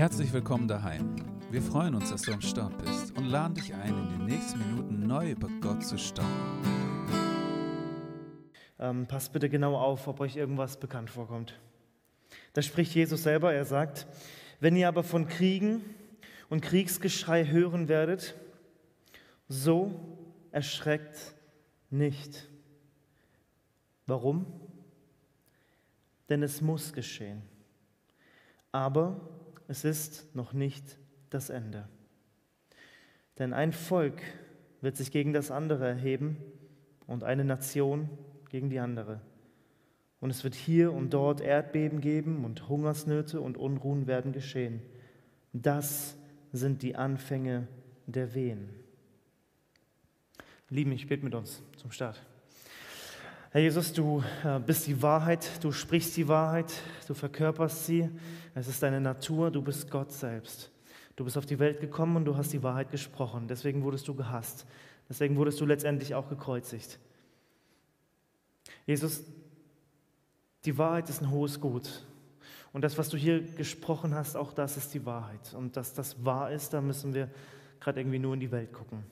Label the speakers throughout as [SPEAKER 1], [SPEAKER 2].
[SPEAKER 1] Herzlich willkommen daheim. Wir freuen uns, dass du am Start bist und laden dich ein, in den nächsten Minuten neu über Gott zu staunen.
[SPEAKER 2] Ähm, passt bitte genau auf, ob euch irgendwas bekannt vorkommt. Da spricht Jesus selber, er sagt, wenn ihr aber von Kriegen und Kriegsgeschrei hören werdet, so erschreckt nicht. Warum? Denn es muss geschehen. Aber es ist noch nicht das Ende. Denn ein Volk wird sich gegen das andere erheben und eine Nation gegen die andere. Und es wird hier und dort Erdbeben geben und Hungersnöte und Unruhen werden geschehen. Das sind die Anfänge der Wehen. Lieben, ich bete mit uns zum Start. Herr Jesus, du äh, bist die Wahrheit, du sprichst die Wahrheit, du verkörperst sie. Es ist deine Natur, du bist Gott selbst. Du bist auf die Welt gekommen und du hast die Wahrheit gesprochen. Deswegen wurdest du gehasst. Deswegen wurdest du letztendlich auch gekreuzigt. Jesus, die Wahrheit ist ein hohes Gut. Und das, was du hier gesprochen hast, auch das ist die Wahrheit. Und dass das wahr ist, da müssen wir gerade irgendwie nur in die Welt gucken.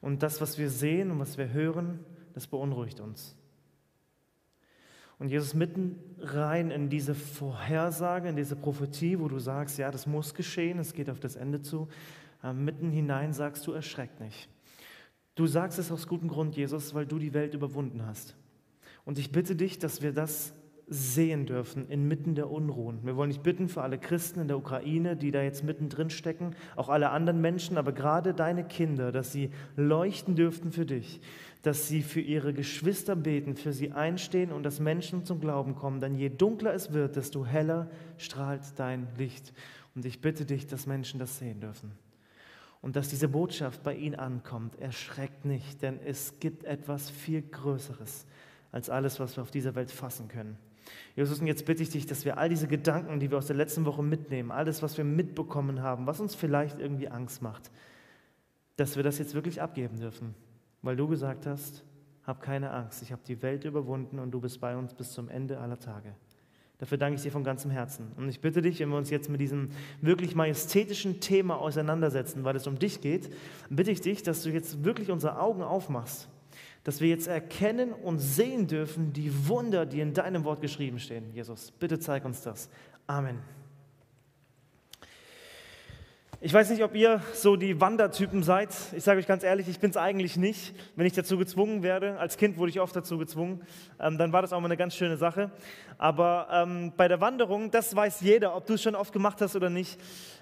[SPEAKER 2] Und das, was wir sehen und was wir hören, das beunruhigt uns. Und Jesus mitten rein in diese Vorhersage, in diese Prophetie, wo du sagst, ja, das muss geschehen, es geht auf das Ende zu, äh, mitten hinein sagst du, erschreck nicht. Du sagst es aus gutem Grund, Jesus, weil du die Welt überwunden hast. Und ich bitte dich, dass wir das sehen dürfen inmitten der Unruhen. Wir wollen dich bitten für alle Christen in der Ukraine, die da jetzt mittendrin stecken, auch alle anderen Menschen, aber gerade deine Kinder, dass sie leuchten dürften für dich, dass sie für ihre Geschwister beten, für sie einstehen und dass Menschen zum Glauben kommen. Denn je dunkler es wird, desto heller strahlt dein Licht. Und ich bitte dich, dass Menschen das sehen dürfen. Und dass diese Botschaft bei ihnen ankommt. Erschreckt nicht, denn es gibt etwas viel Größeres als alles, was wir auf dieser Welt fassen können. Jesus, und jetzt bitte ich dich, dass wir all diese Gedanken, die wir aus der letzten Woche mitnehmen, alles, was wir mitbekommen haben, was uns vielleicht irgendwie Angst macht, dass wir das jetzt wirklich abgeben dürfen, weil du gesagt hast, hab keine Angst, ich habe die Welt überwunden und du bist bei uns bis zum Ende aller Tage. Dafür danke ich dir von ganzem Herzen. Und ich bitte dich, wenn wir uns jetzt mit diesem wirklich majestätischen Thema auseinandersetzen, weil es um dich geht, bitte ich dich, dass du jetzt wirklich unsere Augen aufmachst dass wir jetzt erkennen und sehen dürfen die Wunder, die in deinem Wort geschrieben stehen. Jesus, bitte zeig uns das. Amen. Ich weiß nicht, ob ihr so die Wandertypen seid. Ich sage euch ganz ehrlich, ich bin es eigentlich nicht. Wenn ich dazu gezwungen werde, als Kind wurde ich oft dazu gezwungen, ähm, dann war das auch mal eine ganz schöne Sache. Aber ähm, bei der Wanderung, das weiß jeder, ob du es schon oft gemacht hast oder nicht.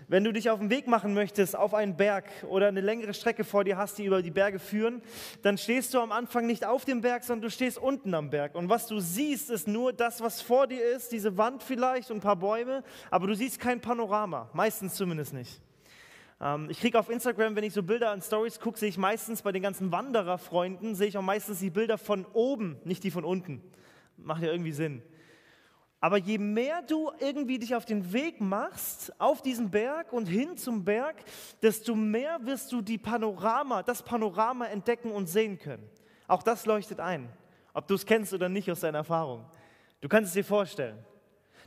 [SPEAKER 2] Wenn du dich auf den Weg machen möchtest, auf einen Berg oder eine längere Strecke vor dir hast, die über die Berge führen, dann stehst du am Anfang nicht auf dem Berg, sondern du stehst unten am Berg. Und was du siehst, ist nur das, was vor dir ist, diese Wand vielleicht und ein paar Bäume, aber du siehst kein Panorama, meistens zumindest nicht. Ähm, ich kriege auf Instagram, wenn ich so Bilder an Stories gucke, sehe ich meistens bei den ganzen Wandererfreunden, sehe ich auch meistens die Bilder von oben, nicht die von unten. Macht ja irgendwie Sinn. Aber je mehr du irgendwie dich auf den Weg machst, auf diesen Berg und hin zum Berg, desto mehr wirst du die Panorama, das Panorama entdecken und sehen können. Auch das leuchtet ein, ob du es kennst oder nicht aus deiner Erfahrung. Du kannst es dir vorstellen.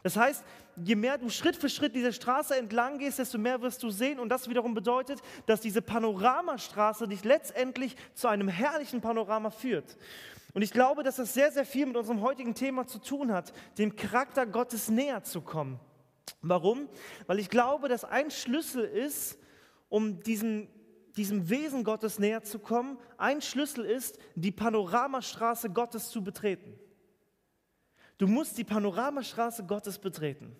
[SPEAKER 2] Das heißt, je mehr du Schritt für Schritt diese Straße entlang gehst, desto mehr wirst du sehen. Und das wiederum bedeutet, dass diese Panoramastraße dich letztendlich zu einem herrlichen Panorama führt. Und ich glaube, dass das sehr, sehr viel mit unserem heutigen Thema zu tun hat, dem Charakter Gottes näher zu kommen. Warum? Weil ich glaube, dass ein Schlüssel ist, um diesen, diesem Wesen Gottes näher zu kommen, ein Schlüssel ist, die Panoramastraße Gottes zu betreten. Du musst die Panoramastraße Gottes betreten.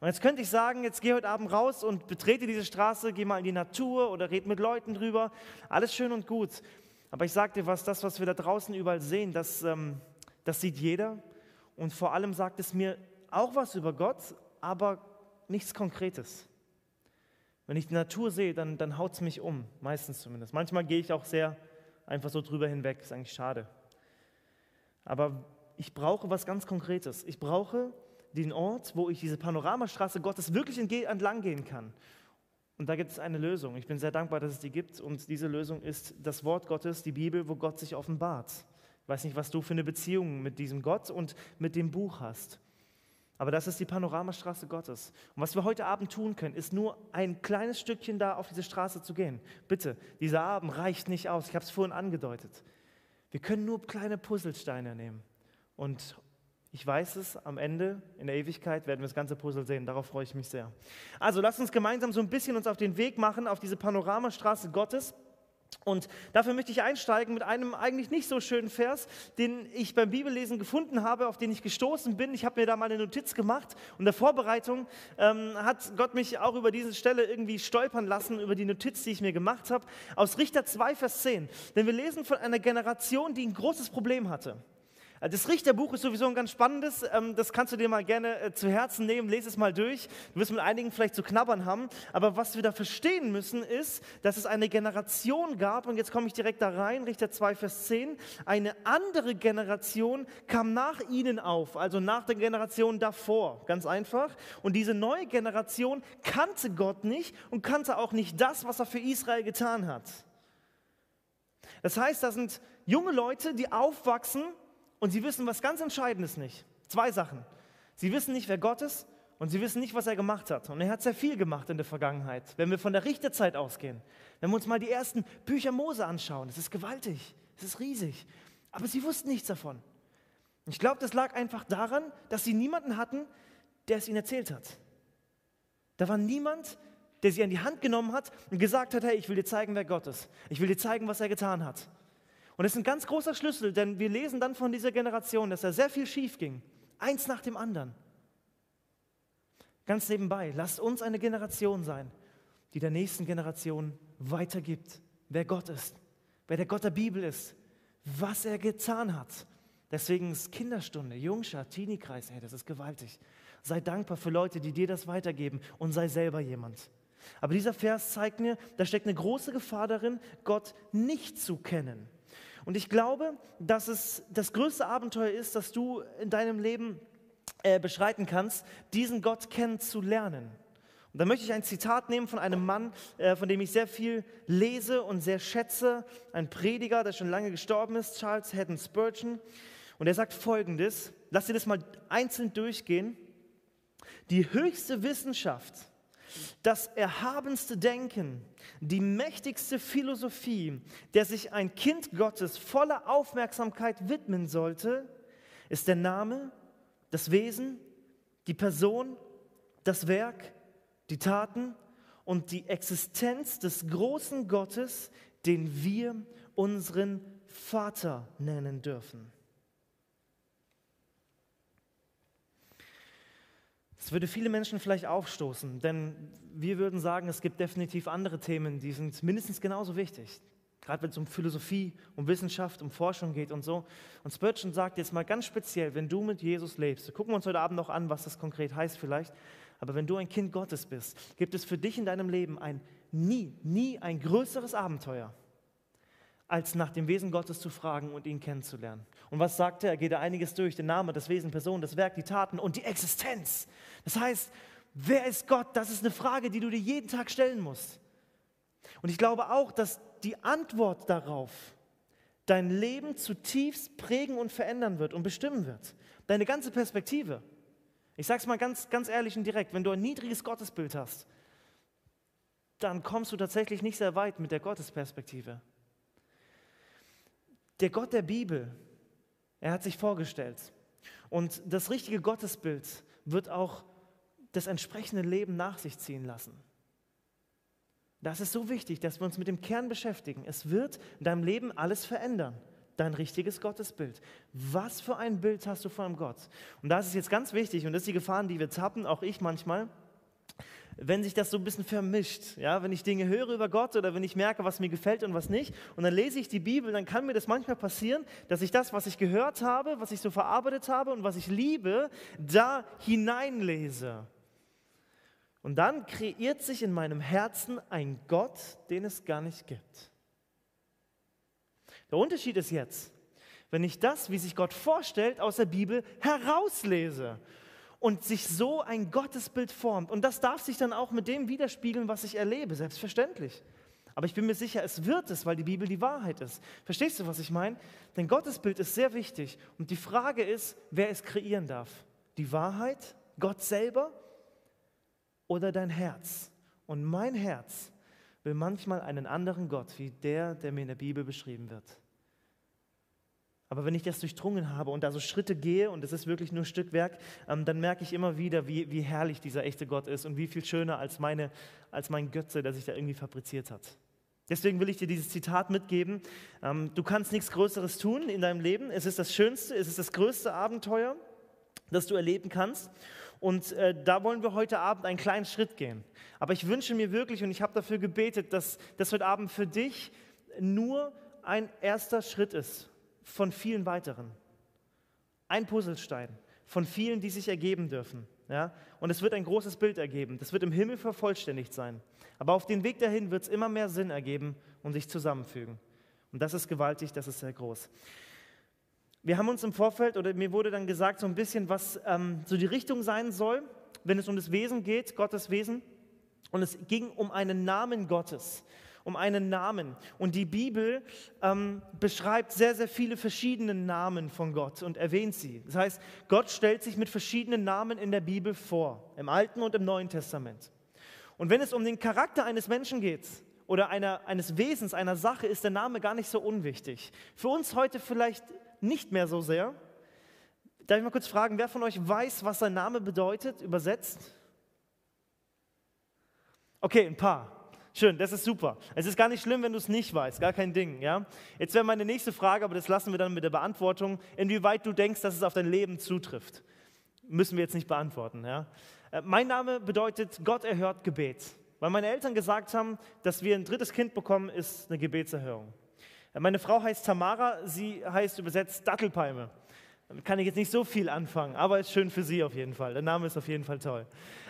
[SPEAKER 2] Und jetzt könnte ich sagen, jetzt geh heute Abend raus und betrete diese Straße, geh mal in die Natur oder red mit Leuten drüber. Alles schön und gut. Aber ich sage dir was, das, was wir da draußen überall sehen, das, ähm, das sieht jeder. Und vor allem sagt es mir auch was über Gott, aber nichts Konkretes. Wenn ich die Natur sehe, dann, dann haut es mich um, meistens zumindest. Manchmal gehe ich auch sehr einfach so drüber hinweg, ist eigentlich schade. Aber ich brauche was ganz Konkretes. Ich brauche den Ort, wo ich diese Panoramastraße Gottes wirklich entlang gehen kann. Und da gibt es eine Lösung. Ich bin sehr dankbar, dass es die gibt. Und diese Lösung ist das Wort Gottes, die Bibel, wo Gott sich offenbart. Ich weiß nicht, was du für eine Beziehung mit diesem Gott und mit dem Buch hast. Aber das ist die Panoramastraße Gottes. Und was wir heute Abend tun können, ist nur ein kleines Stückchen da auf diese Straße zu gehen. Bitte, dieser Abend reicht nicht aus. Ich habe es vorhin angedeutet. Wir können nur kleine Puzzlesteine nehmen. Und ich weiß es, am Ende, in der Ewigkeit, werden wir das ganze Puzzle sehen. Darauf freue ich mich sehr. Also lasst uns gemeinsam so ein bisschen uns auf den Weg machen, auf diese Panoramastraße Gottes. Und dafür möchte ich einsteigen mit einem eigentlich nicht so schönen Vers, den ich beim Bibellesen gefunden habe, auf den ich gestoßen bin. Ich habe mir da mal eine Notiz gemacht und in der Vorbereitung ähm, hat Gott mich auch über diese Stelle irgendwie stolpern lassen, über die Notiz, die ich mir gemacht habe, aus Richter 2, Vers 10. Denn wir lesen von einer Generation, die ein großes Problem hatte. Also das Richterbuch ist sowieso ein ganz spannendes, ähm, das kannst du dir mal gerne äh, zu Herzen nehmen, lese es mal durch. Du wirst mit einigen vielleicht zu knabbern haben, aber was wir da verstehen müssen ist, dass es eine Generation gab, und jetzt komme ich direkt da rein, Richter 2, Vers 10, eine andere Generation kam nach ihnen auf, also nach der Generation davor, ganz einfach. Und diese neue Generation kannte Gott nicht und kannte auch nicht das, was er für Israel getan hat. Das heißt, da sind junge Leute, die aufwachsen und sie wissen was ganz Entscheidendes nicht. Zwei Sachen. Sie wissen nicht, wer Gott ist und sie wissen nicht, was er gemacht hat. Und er hat sehr viel gemacht in der Vergangenheit. Wenn wir von der Richterzeit ausgehen, wenn wir uns mal die ersten Bücher Mose anschauen, es ist gewaltig, es ist riesig. Aber sie wussten nichts davon. Ich glaube, das lag einfach daran, dass sie niemanden hatten, der es ihnen erzählt hat. Da war niemand, der sie an die Hand genommen hat und gesagt hat, hey, ich will dir zeigen, wer Gott ist. Ich will dir zeigen, was er getan hat. Und das ist ein ganz großer Schlüssel, denn wir lesen dann von dieser Generation, dass da sehr viel schief ging. Eins nach dem anderen. Ganz nebenbei, lasst uns eine Generation sein, die der nächsten Generation weitergibt, wer Gott ist, wer der Gott der Bibel ist, was er getan hat. Deswegen ist Kinderstunde, Jungschar, Teenie-Kreis, hey, das ist gewaltig. Sei dankbar für Leute, die dir das weitergeben und sei selber jemand. Aber dieser Vers zeigt mir, da steckt eine große Gefahr darin, Gott nicht zu kennen. Und ich glaube, dass es das größte Abenteuer ist, das du in deinem Leben äh, beschreiten kannst, diesen Gott kennenzulernen. Und da möchte ich ein Zitat nehmen von einem Mann, äh, von dem ich sehr viel lese und sehr schätze, ein Prediger, der schon lange gestorben ist, Charles Haddon Spurgeon. Und er sagt folgendes, lass dir das mal einzeln durchgehen. Die höchste Wissenschaft das erhabenste Denken, die mächtigste Philosophie, der sich ein Kind Gottes voller Aufmerksamkeit widmen sollte, ist der Name, das Wesen, die Person, das Werk, die Taten und die Existenz des großen Gottes, den wir unseren Vater nennen dürfen. Das würde viele Menschen vielleicht aufstoßen, denn wir würden sagen, es gibt definitiv andere Themen, die sind mindestens genauso wichtig. Gerade wenn es um Philosophie, um Wissenschaft, um Forschung geht und so. Und Spurgeon sagt jetzt mal ganz speziell, wenn du mit Jesus lebst, gucken wir uns heute Abend noch an, was das konkret heißt vielleicht, aber wenn du ein Kind Gottes bist, gibt es für dich in deinem Leben ein nie, nie ein größeres Abenteuer als nach dem Wesen Gottes zu fragen und ihn kennenzulernen. Und was sagt er? Er geht da einiges durch, den Namen, das Wesen, Person, das Werk, die Taten und die Existenz. Das heißt, wer ist Gott? Das ist eine Frage, die du dir jeden Tag stellen musst. Und ich glaube auch, dass die Antwort darauf dein Leben zutiefst prägen und verändern wird und bestimmen wird. Deine ganze Perspektive. Ich sage es mal ganz, ganz ehrlich und direkt, wenn du ein niedriges Gottesbild hast, dann kommst du tatsächlich nicht sehr weit mit der Gottesperspektive. Der Gott der Bibel, er hat sich vorgestellt. Und das richtige Gottesbild wird auch das entsprechende Leben nach sich ziehen lassen. Das ist so wichtig, dass wir uns mit dem Kern beschäftigen. Es wird in deinem Leben alles verändern. Dein richtiges Gottesbild. Was für ein Bild hast du von einem Gott? Und da ist jetzt ganz wichtig, und das ist die Gefahr, die wir tappen, auch ich manchmal, wenn sich das so ein bisschen vermischt. Ja, wenn ich Dinge höre über Gott oder wenn ich merke, was mir gefällt und was nicht, und dann lese ich die Bibel, dann kann mir das manchmal passieren, dass ich das, was ich gehört habe, was ich so verarbeitet habe und was ich liebe, da hineinlese. Und dann kreiert sich in meinem Herzen ein Gott, den es gar nicht gibt. Der Unterschied ist jetzt, wenn ich das, wie sich Gott vorstellt, aus der Bibel herauslese und sich so ein Gottesbild formt. Und das darf sich dann auch mit dem widerspiegeln, was ich erlebe, selbstverständlich. Aber ich bin mir sicher, es wird es, weil die Bibel die Wahrheit ist. Verstehst du, was ich meine? Denn Gottesbild ist sehr wichtig. Und die Frage ist, wer es kreieren darf. Die Wahrheit, Gott selber oder dein Herz? Und mein Herz will manchmal einen anderen Gott, wie der, der mir in der Bibel beschrieben wird. Aber wenn ich das durchdrungen habe und da so Schritte gehe und es ist wirklich nur Stückwerk, ähm, dann merke ich immer wieder, wie, wie herrlich dieser echte Gott ist und wie viel schöner als, meine, als mein Götze, der sich da irgendwie fabriziert hat. Deswegen will ich dir dieses Zitat mitgeben. Ähm, du kannst nichts Größeres tun in deinem Leben. Es ist das Schönste, es ist das größte Abenteuer, das du erleben kannst. Und äh, da wollen wir heute Abend einen kleinen Schritt gehen. Aber ich wünsche mir wirklich, und ich habe dafür gebetet, dass das heute Abend für dich nur ein erster Schritt ist von vielen weiteren. Ein Puzzlestein von vielen, die sich ergeben dürfen. Ja? Und es wird ein großes Bild ergeben. Das wird im Himmel vervollständigt sein. Aber auf dem Weg dahin wird es immer mehr Sinn ergeben und sich zusammenfügen. Und das ist gewaltig, das ist sehr groß. Wir haben uns im Vorfeld, oder mir wurde dann gesagt, so ein bisschen, was ähm, so die Richtung sein soll, wenn es um das Wesen geht, Gottes Wesen. Und es ging um einen Namen Gottes um einen Namen. Und die Bibel ähm, beschreibt sehr, sehr viele verschiedene Namen von Gott und erwähnt sie. Das heißt, Gott stellt sich mit verschiedenen Namen in der Bibel vor, im Alten und im Neuen Testament. Und wenn es um den Charakter eines Menschen geht oder einer, eines Wesens, einer Sache, ist der Name gar nicht so unwichtig. Für uns heute vielleicht nicht mehr so sehr. Darf ich mal kurz fragen, wer von euch weiß, was sein Name bedeutet, übersetzt? Okay, ein paar. Schön, das ist super. Es ist gar nicht schlimm, wenn du es nicht weißt, gar kein Ding. Ja? Jetzt wäre meine nächste Frage, aber das lassen wir dann mit der Beantwortung, inwieweit du denkst, dass es auf dein Leben zutrifft. Müssen wir jetzt nicht beantworten. Ja? Äh, mein Name bedeutet, Gott erhört Gebet. Weil meine Eltern gesagt haben, dass wir ein drittes Kind bekommen, ist eine Gebetserhörung. Äh, meine Frau heißt Tamara, sie heißt übersetzt Dattelpalme. Kann ich jetzt nicht so viel anfangen, aber ist schön für Sie auf jeden Fall. Der Name ist auf jeden Fall toll.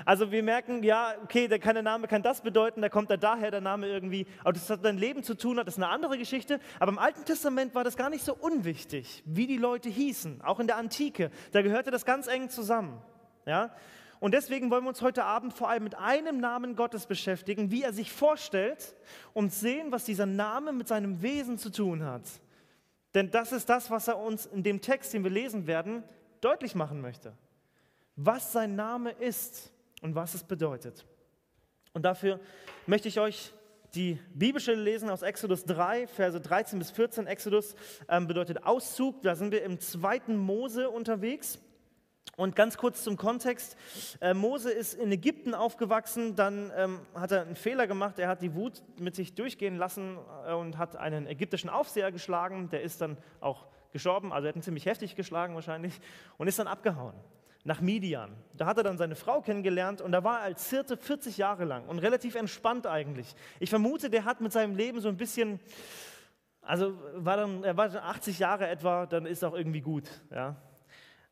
[SPEAKER 2] Also wir merken, ja, okay, der, der Name kann das bedeuten, da kommt er daher, der Name irgendwie, aber das hat dein Leben zu tun, hat das ist eine andere Geschichte. Aber im Alten Testament war das gar nicht so unwichtig, wie die Leute hießen, auch in der Antike. Da gehörte das ganz eng zusammen. Ja? Und deswegen wollen wir uns heute Abend vor allem mit einem Namen Gottes beschäftigen, wie er sich vorstellt und sehen, was dieser Name mit seinem Wesen zu tun hat. Denn das ist das, was er uns in dem Text, den wir lesen werden, deutlich machen möchte. Was sein Name ist und was es bedeutet. Und dafür möchte ich euch die Bibelstelle lesen aus Exodus 3, Verse 13 bis 14. Exodus ähm, bedeutet Auszug. Da sind wir im zweiten Mose unterwegs. Und ganz kurz zum Kontext. Äh, Mose ist in Ägypten aufgewachsen, dann ähm, hat er einen Fehler gemacht. Er hat die Wut mit sich durchgehen lassen äh, und hat einen ägyptischen Aufseher geschlagen. Der ist dann auch gestorben, also er hat ihn ziemlich heftig geschlagen wahrscheinlich und ist dann abgehauen nach Midian. Da hat er dann seine Frau kennengelernt und da war er als Hirte 40 Jahre lang und relativ entspannt eigentlich. Ich vermute, der hat mit seinem Leben so ein bisschen, also war dann, er war 80 Jahre etwa, dann ist auch irgendwie gut. Ja.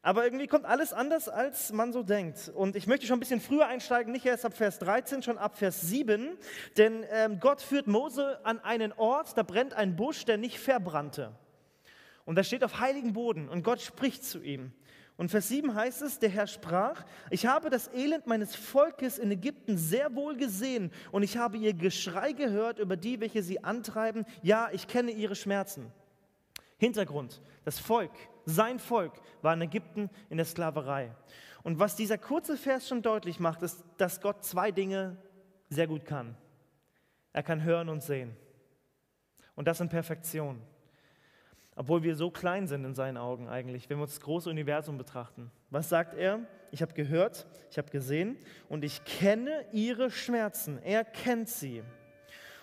[SPEAKER 2] Aber irgendwie kommt alles anders, als man so denkt. Und ich möchte schon ein bisschen früher einsteigen, nicht erst ab Vers 13, schon ab Vers 7. Denn ähm, Gott führt Mose an einen Ort, da brennt ein Busch, der nicht verbrannte. Und da steht auf heiligen Boden und Gott spricht zu ihm. Und Vers 7 heißt es, der Herr sprach, ich habe das Elend meines Volkes in Ägypten sehr wohl gesehen und ich habe ihr Geschrei gehört über die, welche sie antreiben. Ja, ich kenne ihre Schmerzen. Hintergrund, das Volk sein Volk war in Ägypten in der Sklaverei. Und was dieser kurze Vers schon deutlich macht, ist, dass Gott zwei Dinge sehr gut kann. Er kann hören und sehen. Und das in Perfektion. Obwohl wir so klein sind in seinen Augen eigentlich, wenn wir uns das große Universum betrachten. Was sagt er? Ich habe gehört, ich habe gesehen und ich kenne ihre Schmerzen. Er kennt sie.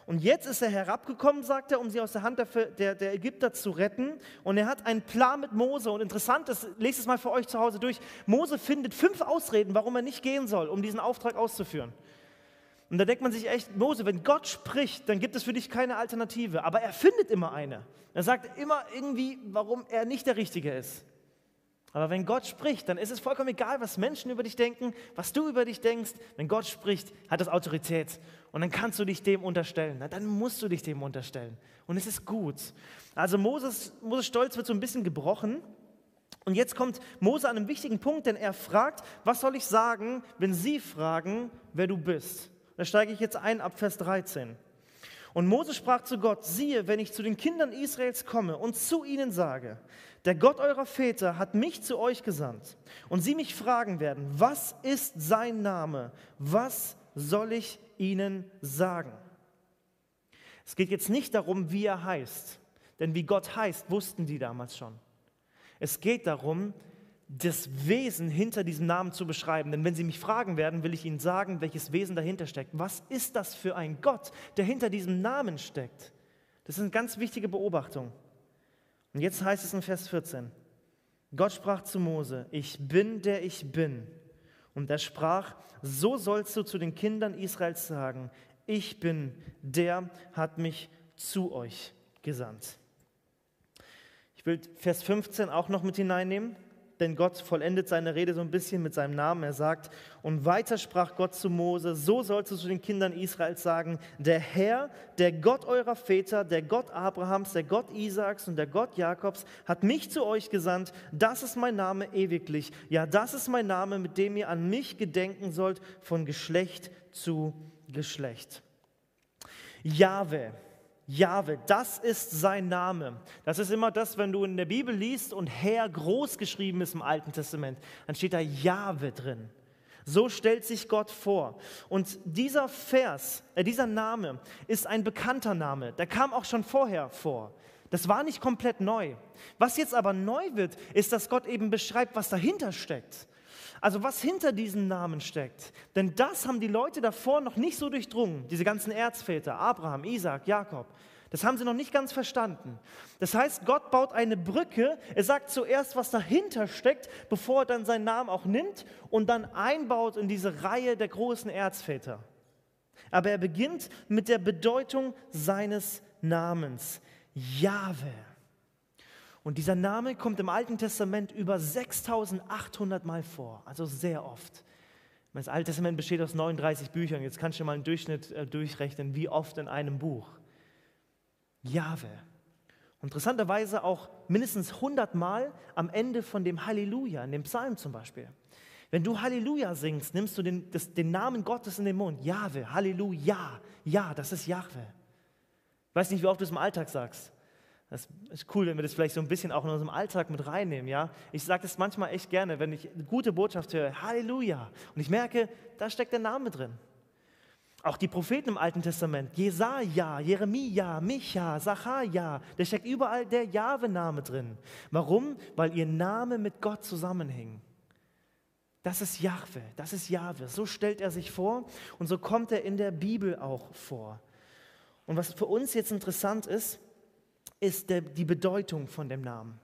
[SPEAKER 2] Und jetzt ist er herabgekommen, sagt er, um sie aus der Hand der, der, der, Ägypter zu retten. Und er hat einen Plan mit Mose. Und interessant ist, lest es mal für euch zu Hause durch. Mose findet fünf Ausreden, warum er nicht gehen soll, um diesen Auftrag auszuführen. Und da denkt man sich echt, Mose, wenn Gott spricht, dann gibt es für dich keine Alternative. Aber er findet immer eine. Er sagt immer irgendwie, warum er nicht der Richtige ist. Aber wenn Gott spricht, dann ist es vollkommen egal, was Menschen über dich denken, was du über dich denkst. Wenn Gott spricht, hat das Autorität. Und dann kannst du dich dem unterstellen. dann musst du dich dem unterstellen. Und es ist gut. Also Moses, Moses Stolz wird so ein bisschen gebrochen. Und jetzt kommt Mose an einem wichtigen Punkt, denn er fragt, was soll ich sagen, wenn sie fragen, wer du bist? Da steige ich jetzt ein ab Vers 13. Und Mose sprach zu Gott, siehe, wenn ich zu den Kindern Israels komme und zu ihnen sage, der Gott eurer Väter hat mich zu euch gesandt und sie mich fragen werden, was ist sein Name? Was soll ich ihnen sagen? Es geht jetzt nicht darum, wie er heißt, denn wie Gott heißt, wussten die damals schon. Es geht darum, das Wesen hinter diesem Namen zu beschreiben. Denn wenn Sie mich fragen werden, will ich Ihnen sagen, welches Wesen dahinter steckt. Was ist das für ein Gott, der hinter diesem Namen steckt? Das ist eine ganz wichtige Beobachtung. Und jetzt heißt es in Vers 14, Gott sprach zu Mose, ich bin der ich bin. Und er sprach, so sollst du zu den Kindern Israels sagen, ich bin der, hat mich zu euch gesandt. Ich will Vers 15 auch noch mit hineinnehmen denn Gott vollendet seine Rede so ein bisschen mit seinem Namen. Er sagt, und weiter sprach Gott zu Mose, so sollst du zu den Kindern Israels sagen, der Herr, der Gott eurer Väter, der Gott Abrahams, der Gott Isaaks und der Gott Jakobs, hat mich zu euch gesandt, das ist mein Name ewiglich. Ja, das ist mein Name, mit dem ihr an mich gedenken sollt, von Geschlecht zu Geschlecht. Jahwe Jahwe, das ist sein Name. Das ist immer das, wenn du in der Bibel liest und Herr groß geschrieben ist im Alten Testament, dann steht da Jahwe drin. So stellt sich Gott vor. Und dieser Vers, äh, dieser Name ist ein bekannter Name. Der kam auch schon vorher vor. Das war nicht komplett neu. Was jetzt aber neu wird, ist, dass Gott eben beschreibt, was dahinter steckt. Also was hinter diesen Namen steckt. Denn das haben die Leute davor noch nicht so durchdrungen, diese ganzen Erzväter, Abraham, Isaac, Jakob. Das haben sie noch nicht ganz verstanden. Das heißt, Gott baut eine Brücke. Er sagt zuerst, was dahinter steckt, bevor er dann seinen Namen auch nimmt und dann einbaut in diese Reihe der großen Erzväter. Aber er beginnt mit der Bedeutung seines Namens. Jahwe. Und dieser Name kommt im Alten Testament über 6800 Mal vor, also sehr oft. Das Alte Testament besteht aus 39 Büchern. Jetzt kannst du mal einen Durchschnitt äh, durchrechnen, wie oft in einem Buch. Jahwe. Interessanterweise auch mindestens 100 Mal am Ende von dem Halleluja, in dem Psalm zum Beispiel. Wenn du Halleluja singst, nimmst du den, das, den Namen Gottes in den Mund. Jahwe, Halleluja. Ja, das ist Jahwe. Weiß nicht, wie oft du es im Alltag sagst. Das ist cool, wenn wir das vielleicht so ein bisschen auch in unserem Alltag mit reinnehmen. Ja? Ich sage das manchmal echt gerne, wenn ich eine gute Botschaft höre, Halleluja. Und ich merke, da steckt der Name drin. Auch die Propheten im Alten Testament, Jesaja, Jeremia, Micha, Sacharja, da steckt überall der Jahwe-Name drin. Warum? Weil ihr Name mit Gott zusammenhing. Das ist Jahwe, das ist Jahwe. So stellt er sich vor und so kommt er in der Bibel auch vor. Und was für uns jetzt interessant ist, ist die Bedeutung von dem Namen.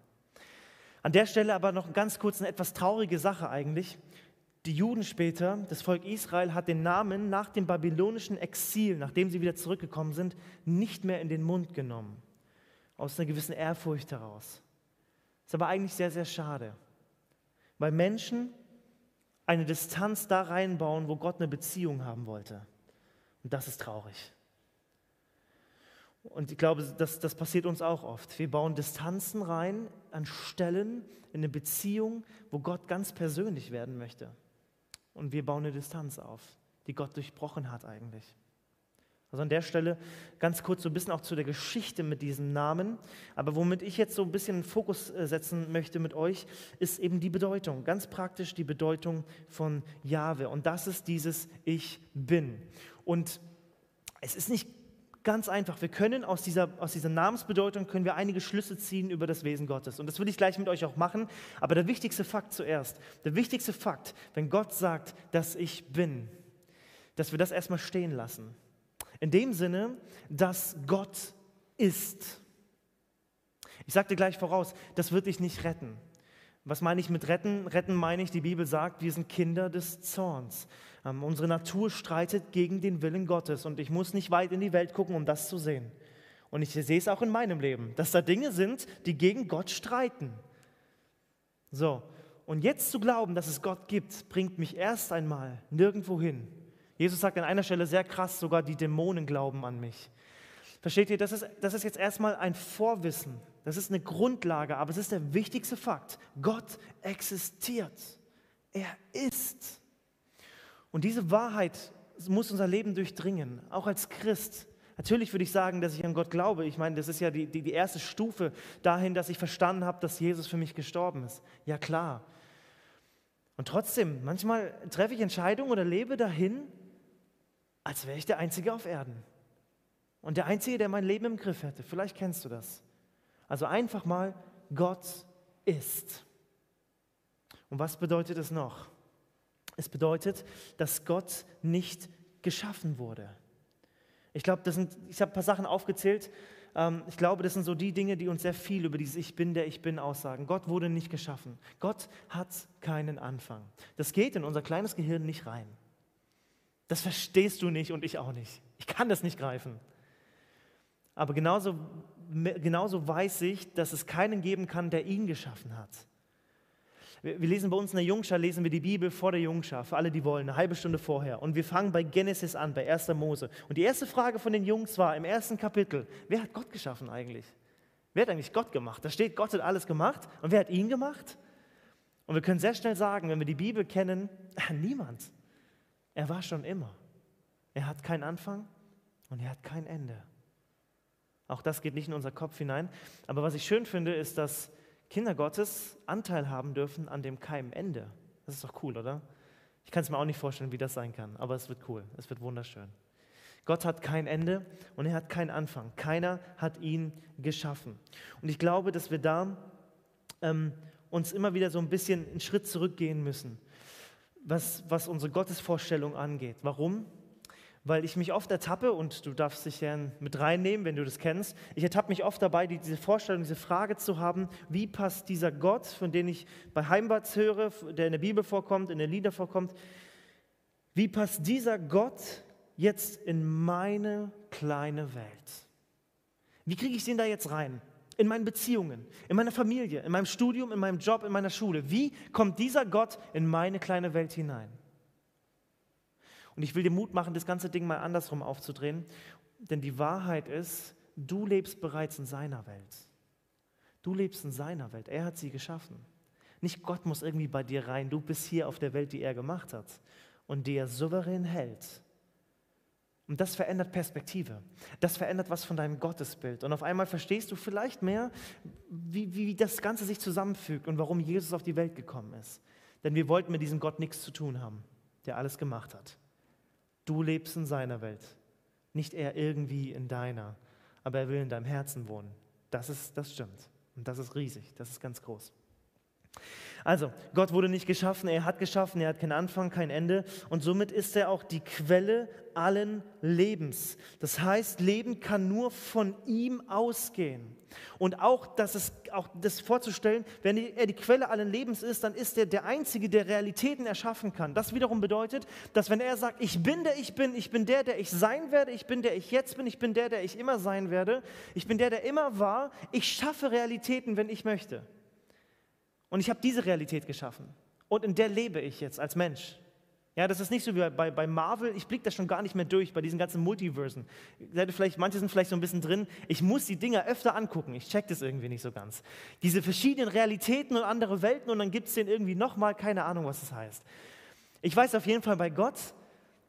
[SPEAKER 2] An der Stelle aber noch ganz kurz eine etwas traurige Sache eigentlich. Die Juden später, das Volk Israel, hat den Namen nach dem babylonischen Exil, nachdem sie wieder zurückgekommen sind, nicht mehr in den Mund genommen. Aus einer gewissen Ehrfurcht heraus. Ist aber eigentlich sehr, sehr schade. Weil Menschen eine Distanz da reinbauen, wo Gott eine Beziehung haben wollte. Und das ist traurig. Und ich glaube, das, das passiert uns auch oft. Wir bauen Distanzen rein an Stellen in eine Beziehung, wo Gott ganz persönlich werden möchte. Und wir bauen eine Distanz auf, die Gott durchbrochen hat eigentlich. Also an der Stelle ganz kurz so ein bisschen auch zu der Geschichte mit diesem Namen. Aber womit ich jetzt so ein bisschen Fokus äh, setzen möchte mit euch, ist eben die Bedeutung, ganz praktisch die Bedeutung von Jahwe. Und das ist dieses Ich bin. Und es ist nicht Ganz einfach. Wir können aus dieser, aus dieser Namensbedeutung können wir einige Schlüsse ziehen über das Wesen Gottes. Und das will ich gleich mit euch auch machen. Aber der wichtigste Fakt zuerst, der wichtigste Fakt, wenn Gott sagt, dass ich bin, dass wir das erstmal stehen lassen. In dem Sinne, dass Gott ist. Ich sagte gleich voraus, das wird dich nicht retten. Was meine ich mit retten? Retten meine ich, die Bibel sagt, wir sind Kinder des Zorns. Ähm, unsere Natur streitet gegen den Willen Gottes und ich muss nicht weit in die Welt gucken, um das zu sehen. Und ich sehe es auch in meinem Leben, dass da Dinge sind, die gegen Gott streiten. So, und jetzt zu glauben, dass es Gott gibt, bringt mich erst einmal nirgendwo hin. Jesus sagt an einer Stelle sehr krass, sogar die Dämonen glauben an mich. Versteht ihr, das ist, das ist jetzt erstmal ein Vorwissen, das ist eine Grundlage, aber es ist der wichtigste Fakt. Gott existiert. Er ist. Und diese Wahrheit muss unser Leben durchdringen, auch als Christ. Natürlich würde ich sagen, dass ich an Gott glaube. Ich meine, das ist ja die, die, die erste Stufe dahin, dass ich verstanden habe, dass Jesus für mich gestorben ist. Ja klar. Und trotzdem, manchmal treffe ich Entscheidungen oder lebe dahin, als wäre ich der Einzige auf Erden. Und der Einzige, der mein Leben im Griff hätte. Vielleicht kennst du das. Also einfach mal, Gott ist. Und was bedeutet es noch? Es bedeutet, dass Gott nicht geschaffen wurde. Ich glaube, das sind, ich habe ein paar Sachen aufgezählt. Ähm, ich glaube, das sind so die Dinge, die uns sehr viel über dieses Ich bin, der ich bin aussagen. Gott wurde nicht geschaffen. Gott hat keinen Anfang. Das geht in unser kleines Gehirn nicht rein. Das verstehst du nicht und ich auch nicht. Ich kann das nicht greifen. Aber genauso, genauso weiß ich, dass es keinen geben kann, der ihn geschaffen hat. Wir, wir lesen bei uns in der Jungschar, lesen wir die Bibel vor der Jungschar, für alle, die wollen, eine halbe Stunde vorher. Und wir fangen bei Genesis an, bei 1. Mose. Und die erste Frage von den Jungs war im ersten Kapitel, wer hat Gott geschaffen eigentlich? Wer hat eigentlich Gott gemacht? Da steht, Gott hat alles gemacht. Und wer hat ihn gemacht? Und wir können sehr schnell sagen, wenn wir die Bibel kennen, niemand. Er war schon immer. Er hat keinen Anfang und er hat kein Ende. Auch das geht nicht in unser Kopf hinein. Aber was ich schön finde, ist, dass Kinder Gottes Anteil haben dürfen an dem Keimende. Das ist doch cool, oder? Ich kann es mir auch nicht vorstellen, wie das sein kann, aber es wird cool, es wird wunderschön. Gott hat kein Ende und er hat keinen Anfang. Keiner hat ihn geschaffen. Und ich glaube, dass wir da ähm, uns immer wieder so ein bisschen einen Schritt zurückgehen müssen, was, was unsere Gottesvorstellung angeht. Warum? Weil ich mich oft ertappe, und du darfst dich gern mit reinnehmen, wenn du das kennst, ich ertappe mich oft dabei, diese Vorstellung, diese Frage zu haben, wie passt dieser Gott, von dem ich bei Heimbatz höre, der in der Bibel vorkommt, in den Liedern vorkommt, wie passt dieser Gott jetzt in meine kleine Welt? Wie kriege ich den da jetzt rein? In meinen Beziehungen, in meiner Familie, in meinem Studium, in meinem Job, in meiner Schule. Wie kommt dieser Gott in meine kleine Welt hinein? Und ich will dir Mut machen, das ganze Ding mal andersrum aufzudrehen. Denn die Wahrheit ist, du lebst bereits in seiner Welt. Du lebst in seiner Welt. Er hat sie geschaffen. Nicht Gott muss irgendwie bei dir rein. Du bist hier auf der Welt, die er gemacht hat und die er souverän hält. Und das verändert Perspektive. Das verändert was von deinem Gottesbild. Und auf einmal verstehst du vielleicht mehr, wie, wie das Ganze sich zusammenfügt und warum Jesus auf die Welt gekommen ist. Denn wir wollten mit diesem Gott nichts zu tun haben, der alles gemacht hat. Du lebst in seiner Welt, nicht er irgendwie in deiner, aber er will in deinem Herzen wohnen. Das, ist, das stimmt. Und das ist riesig, das ist ganz groß. Also, Gott wurde nicht geschaffen, er hat geschaffen, er hat keinen Anfang, kein Ende und somit ist er auch die Quelle allen Lebens. Das heißt, Leben kann nur von ihm ausgehen. Und auch, dass es, auch das vorzustellen, wenn er die Quelle allen Lebens ist, dann ist er der Einzige, der Realitäten erschaffen kann. Das wiederum bedeutet, dass wenn er sagt, ich bin der ich bin, ich bin der, der ich sein werde, ich bin der ich jetzt bin, ich bin der, der ich immer sein werde, ich bin der, der immer war, ich schaffe Realitäten, wenn ich möchte. Und ich habe diese Realität geschaffen. Und in der lebe ich jetzt als Mensch. Ja, das ist nicht so wie bei, bei Marvel, ich blicke das schon gar nicht mehr durch, bei diesen ganzen Multiversen. Vielleicht, manche sind vielleicht so ein bisschen drin, ich muss die Dinger öfter angucken, ich check das irgendwie nicht so ganz. Diese verschiedenen Realitäten und andere Welten und dann gibt es den irgendwie nochmal, keine Ahnung, was das heißt. Ich weiß auf jeden Fall bei Gott,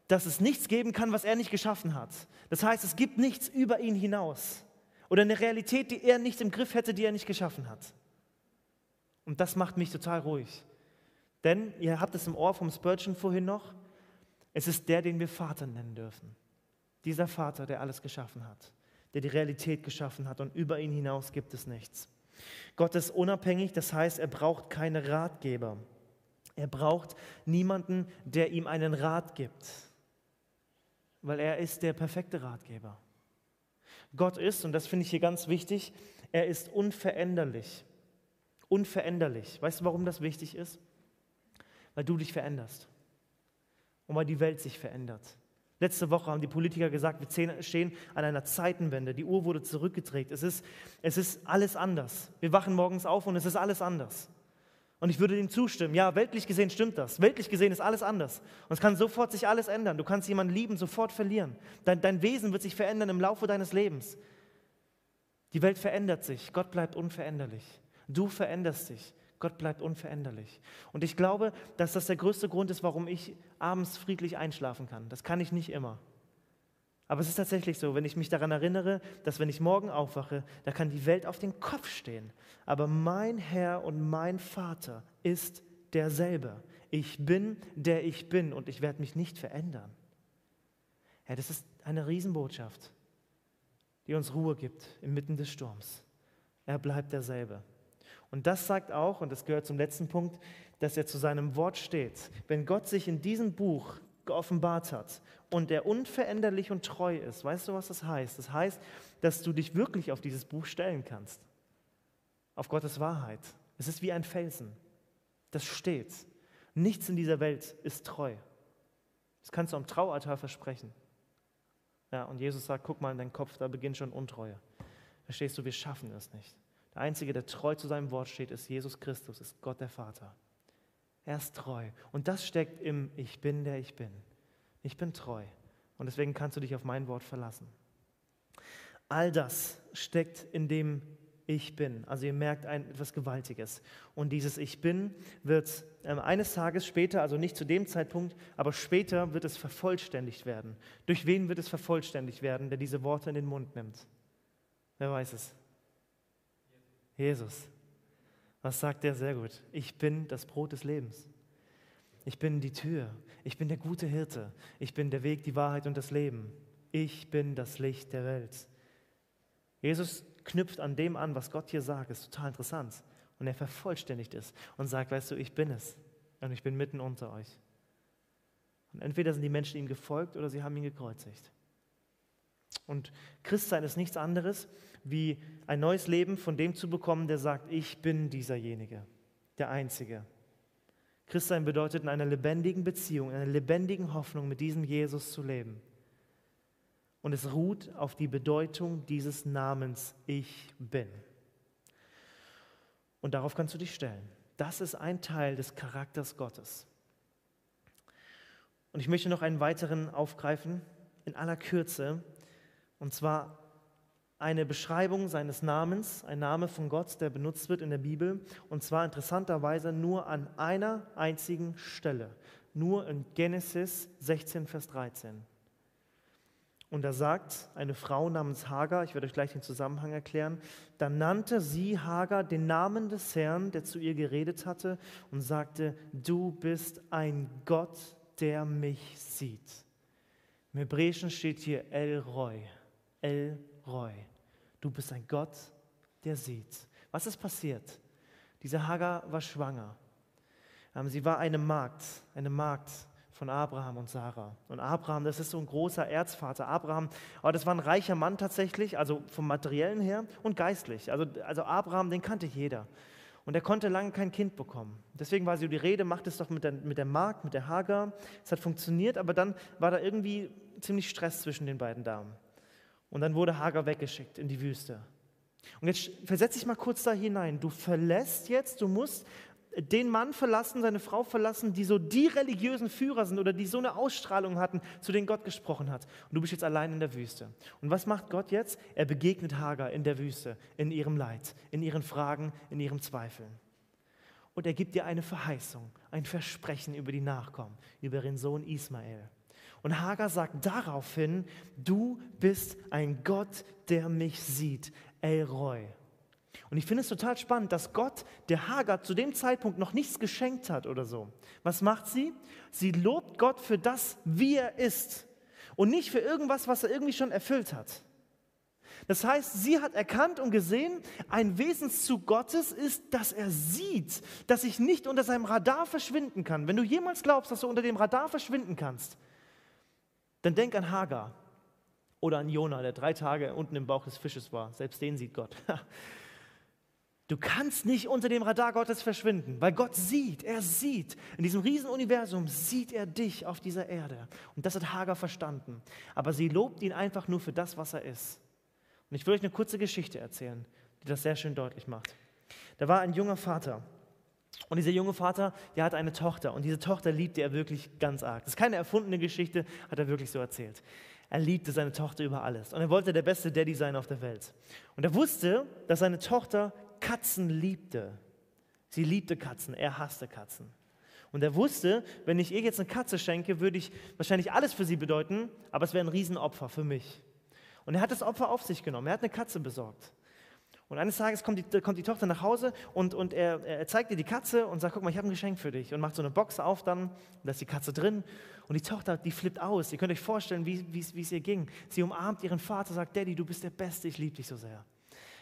[SPEAKER 2] dass es nichts geben kann, was er nicht geschaffen hat. Das heißt, es gibt nichts über ihn hinaus. Oder eine Realität, die er nicht im Griff hätte, die er nicht geschaffen hat. Und das macht mich total ruhig. Denn, ihr habt es im Ohr vom Spurgeon vorhin noch, es ist der, den wir Vater nennen dürfen. Dieser Vater, der alles geschaffen hat, der die Realität geschaffen hat und über ihn hinaus gibt es nichts. Gott ist unabhängig, das heißt, er braucht keine Ratgeber. Er braucht niemanden, der ihm einen Rat gibt, weil er ist der perfekte Ratgeber. Gott ist, und das finde ich hier ganz wichtig, er ist unveränderlich unveränderlich. Weißt du, warum das wichtig ist? Weil du dich veränderst und weil die Welt sich verändert. Letzte Woche haben die Politiker gesagt, wir stehen an einer Zeitenwende. Die Uhr wurde zurückgedreht. Es ist, es ist alles anders. Wir wachen morgens auf und es ist alles anders. Und ich würde dem zustimmen. Ja, weltlich gesehen stimmt das. Weltlich gesehen ist alles anders. Und es kann sofort sich alles ändern. Du kannst jemanden lieben, sofort verlieren. Dein, dein Wesen wird sich verändern im Laufe deines Lebens. Die Welt verändert sich. Gott bleibt unveränderlich. Du veränderst dich. Gott bleibt unveränderlich. Und ich glaube, dass das der größte Grund ist, warum ich abends friedlich einschlafen kann. Das kann ich nicht immer. Aber es ist tatsächlich so, wenn ich mich daran erinnere, dass wenn ich morgen aufwache, da kann die Welt auf den Kopf stehen. Aber mein Herr und mein Vater ist derselbe. Ich bin, der ich bin und ich werde mich nicht verändern. Ja, das ist eine Riesenbotschaft, die uns Ruhe gibt inmitten des Sturms. Er bleibt derselbe. Und das sagt auch, und das gehört zum letzten Punkt, dass er zu seinem Wort steht. Wenn Gott sich in diesem Buch geoffenbart hat und er unveränderlich und treu ist, weißt du, was das heißt? Das heißt, dass du dich wirklich auf dieses Buch stellen kannst. Auf Gottes Wahrheit. Es ist wie ein Felsen. Das steht. Nichts in dieser Welt ist treu. Das kannst du am Traualtar versprechen. Ja, und Jesus sagt, guck mal in deinen Kopf, da beginnt schon Untreue. Verstehst du, wir schaffen es nicht. Der Einzige, der treu zu seinem Wort steht, ist Jesus Christus, ist Gott der Vater. Er ist treu. Und das steckt im Ich bin, der ich bin. Ich bin treu. Und deswegen kannst du dich auf mein Wort verlassen. All das steckt in dem Ich bin. Also ihr merkt ein, etwas Gewaltiges. Und dieses Ich bin wird ähm, eines Tages später, also nicht zu dem Zeitpunkt, aber später wird es vervollständigt werden. Durch wen wird es vervollständigt werden, der diese Worte in den Mund nimmt? Wer weiß es? Jesus. Was sagt er sehr gut? Ich bin das Brot des Lebens. Ich bin die Tür. Ich bin der gute Hirte. Ich bin der Weg, die Wahrheit und das Leben. Ich bin das Licht der Welt. Jesus knüpft an dem an, was Gott hier sagt. Das ist total interessant. Und er vervollständigt es und sagt, weißt du, ich bin es. Und ich bin mitten unter euch. Und entweder sind die Menschen ihm gefolgt oder sie haben ihn gekreuzigt. Und Christsein ist nichts anderes, wie ein neues Leben von dem zu bekommen, der sagt, ich bin dieserjenige, der Einzige. Christsein bedeutet, in einer lebendigen Beziehung, in einer lebendigen Hoffnung mit diesem Jesus zu leben. Und es ruht auf die Bedeutung dieses Namens Ich bin. Und darauf kannst du dich stellen. Das ist ein Teil des Charakters Gottes. Und ich möchte noch einen weiteren aufgreifen, in aller Kürze, und zwar eine Beschreibung seines Namens, ein Name von Gott, der benutzt wird in der Bibel, und zwar interessanterweise nur an einer einzigen Stelle, nur in Genesis 16, Vers 13. Und da sagt eine Frau namens Hagar, ich werde euch gleich den Zusammenhang erklären, da nannte sie Hagar den Namen des Herrn, der zu ihr geredet hatte, und sagte, du bist ein Gott, der mich sieht. Im Hebräischen steht hier El Roy. El Roy. Du bist ein Gott, der sieht. Was ist passiert? Diese Hagar war schwanger. Ähm, sie war eine Magd, eine Magd von Abraham und Sarah. Und Abraham, das ist so ein großer Erzvater. Abraham, aber das war ein reicher Mann tatsächlich, also vom Materiellen her und geistlich. Also, also Abraham, den kannte jeder. Und er konnte lange kein Kind bekommen. Deswegen war so die Rede, macht es doch mit der, mit der Magd, mit der Hagar. Es hat funktioniert, aber dann war da irgendwie ziemlich Stress zwischen den beiden Damen. Und dann wurde Hagar weggeschickt in die Wüste. Und jetzt versetze dich mal kurz da hinein. Du verlässt jetzt, du musst den Mann verlassen, seine Frau verlassen, die so die religiösen Führer sind oder die so eine Ausstrahlung hatten, zu denen Gott gesprochen hat. Und du bist jetzt allein in der Wüste. Und was macht Gott jetzt? Er begegnet Hagar in der Wüste, in ihrem Leid, in ihren Fragen, in ihren Zweifeln. Und er gibt dir eine Verheißung, ein Versprechen über die Nachkommen, über ihren Sohn Ismael. Und Hagar sagt daraufhin, du bist ein Gott, der mich sieht, El Roy. Und ich finde es total spannend, dass Gott der Hagar zu dem Zeitpunkt noch nichts geschenkt hat oder so. Was macht sie? Sie lobt Gott für das, wie er ist und nicht für irgendwas, was er irgendwie schon erfüllt hat. Das heißt, sie hat erkannt und gesehen, ein Wesenszug Gottes ist, dass er sieht, dass ich nicht unter seinem Radar verschwinden kann. Wenn du jemals glaubst, dass du unter dem Radar verschwinden kannst, dann denk an Hagar oder an Jona, der drei Tage unten im Bauch des Fisches war. Selbst den sieht Gott. Du kannst nicht unter dem Radar Gottes verschwinden, weil Gott sieht, er sieht. In diesem Riesenuniversum sieht er dich auf dieser Erde. Und das hat Hagar verstanden. Aber sie lobt ihn einfach nur für das, was er ist. Und ich will euch eine kurze Geschichte erzählen, die das sehr schön deutlich macht. Da war ein junger Vater, und dieser junge Vater, der hat eine Tochter und diese Tochter liebte er wirklich ganz arg. Das ist keine erfundene Geschichte, hat er wirklich so erzählt. Er liebte seine Tochter über alles und er wollte der beste Daddy sein auf der Welt. Und er wusste, dass seine Tochter Katzen liebte. Sie liebte Katzen, er hasste Katzen. Und er wusste, wenn ich ihr jetzt eine Katze schenke, würde ich wahrscheinlich alles für sie bedeuten, aber es wäre ein Riesenopfer für mich. Und er hat das Opfer auf sich genommen. Er hat eine Katze besorgt. Und eines Tages kommt die, kommt die Tochter nach Hause und, und er, er, zeigt ihr die Katze und sagt, guck mal, ich habe ein Geschenk für dich. Und macht so eine Box auf dann, da ist die Katze drin. Und die Tochter, die flippt aus. Ihr könnt euch vorstellen, wie es ihr ging. Sie umarmt ihren Vater, sagt, Daddy, du bist der Beste, ich liebe dich so sehr.